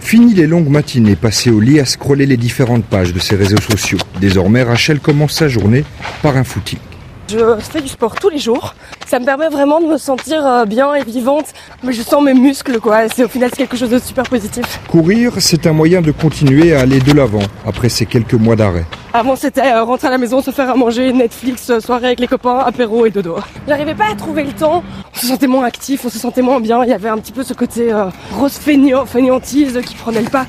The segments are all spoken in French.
Fini les longues matinées passées au lit à scroller les différentes pages de ses réseaux sociaux. Désormais, Rachel commence sa journée par un footing. Je fais du sport tous les jours. Ça me permet vraiment de me sentir euh, bien et vivante. Mais je sens mes muscles, quoi. C'est au final c'est quelque chose de super positif. Courir, c'est un moyen de continuer à aller de l'avant après ces quelques mois d'arrêt. Avant, c'était euh, rentrer à la maison, se faire à manger, Netflix, euh, soirée avec les copains, apéro et dodo. J'arrivais pas à trouver le temps. On se sentait moins actif, on se sentait moins bien. Il y avait un petit peu ce côté grosse fainéant, fainéantise qui prenait le pas.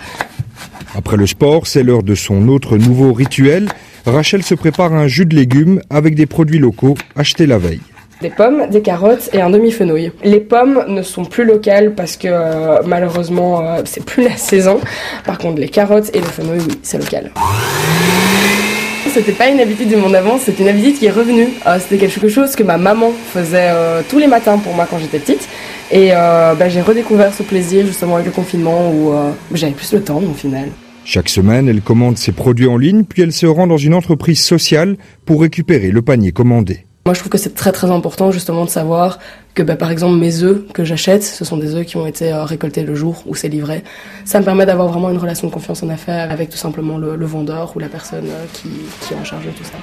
Après le sport, c'est l'heure de son autre nouveau rituel. Rachel se prépare un jus de légumes avec des produits locaux achetés la veille. Des pommes, des carottes et un demi-fenouil. Les pommes ne sont plus locales parce que euh, malheureusement euh, c'est plus la saison. Par contre les carottes et le fenouil, oui, c'est local. C'était pas une habitude de mon avant, c'est une habitude qui est revenue. Euh, c'était quelque chose que ma maman faisait tous les matins pour moi quand j'étais petite. Et bah, j'ai redécouvert ce plaisir justement avec le confinement où j'avais plus le temps au final. Chaque semaine, elle commande ses produits en ligne, puis elle se rend dans une entreprise sociale pour récupérer le panier commandé. Moi, je trouve que c'est très très important justement de savoir que, bah, par exemple, mes œufs que j'achète, ce sont des œufs qui ont été euh, récoltés le jour où c'est livré. Ça me permet d'avoir vraiment une relation de confiance en affaires avec tout simplement le, vendeur ou la personne euh, qui, qui est en charge de tout ça.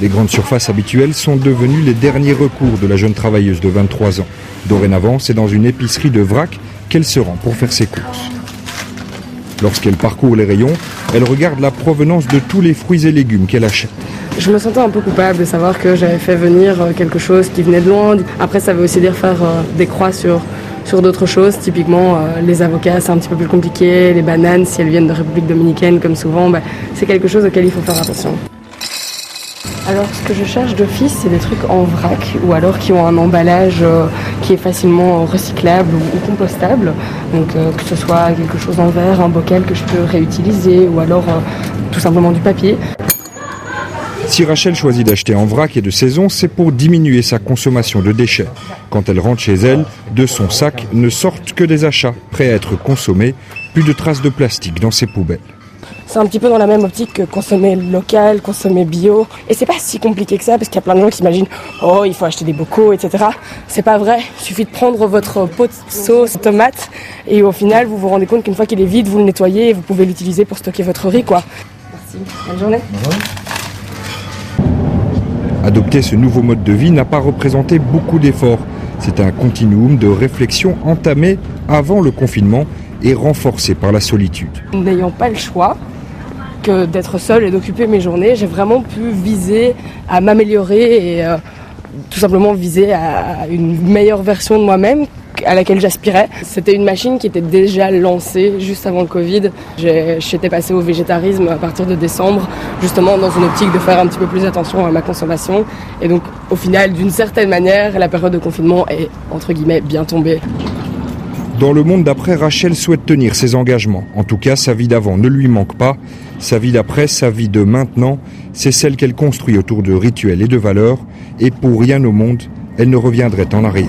Les grandes surfaces habituelles sont devenues les derniers recours de la jeune travailleuse de 23 ans. Dorénavant, c'est dans une épicerie de vrac qu'elle se rend pour faire ses courses. Lorsqu'elle parcourt les rayons, elle regarde la provenance de tous les fruits et légumes qu'elle achète. Je me sentais un peu coupable de savoir que j'avais fait venir euh, quelque chose qui venait de loin. Après, ça veut aussi dire faire euh, des croix sur, d'autres choses. Typiquement, euh, les avocats, c'est un petit peu plus compliqué. Les bananes, si elles viennent de République dominicaine, comme souvent, bah, c'est quelque chose auquel il faut faire attention. Alors, ce que je cherche d'office, c'est des trucs en vrac ou alors qui ont un emballage euh, qui est facilement recyclable ou, compostable. Donc, euh, que ce soit quelque chose en verre, un bocal que je peux réutiliser ou alors euh, tout simplement du papier. Si Rachel choisit d'acheter en vrac et de saison, c'est pour diminuer sa consommation de déchets. Quand elle rentre chez elle, de son sac ne sortent que des achats prêts à être consommés, plus de traces de plastique dans ses poubelles c'est un petit peu dans la même optique que consommer local, consommer bio. Et c'est pas si compliqué que ça, parce qu'il y a plein de gens qui s'imaginent, oh, il faut acheter des bocaux, etc. C'est pas vrai. Il suffit de prendre votre pot de sauce, tomate, et au final, vous vous rendez compte qu'une fois qu'il est vide, vous le nettoyez et vous pouvez l'utiliser pour stocker votre riz, quoi. Merci. Bonne journée. Adopter ce nouveau mode de vie n'a pas représenté beaucoup d'efforts. C'est un continuum de réflexion entamé avant le confinement et renforcé par la solitude. N'ayant pas le choix, que d'être seule et d'occuper mes journées, j'ai vraiment pu viser à m'améliorer et euh, tout simplement viser à une meilleure version de moi-même à laquelle j'aspirais. C'était une machine qui était déjà lancée juste avant le Covid. J'étais passée au végétarisme à partir de décembre, justement dans une optique de faire un petit peu plus attention à ma consommation. Et donc, au final, d'une certaine manière, la période de confinement est, entre guillemets, bien tombée. Dans le monde d'après, Rachel souhaite tenir ses engagements. En tout cas, sa vie d'avant ne lui manque pas. Sa vie d'après, sa vie de maintenant, c'est celle qu'elle construit autour de rituels et de valeurs. Et pour rien au monde, elle ne reviendrait en arrière.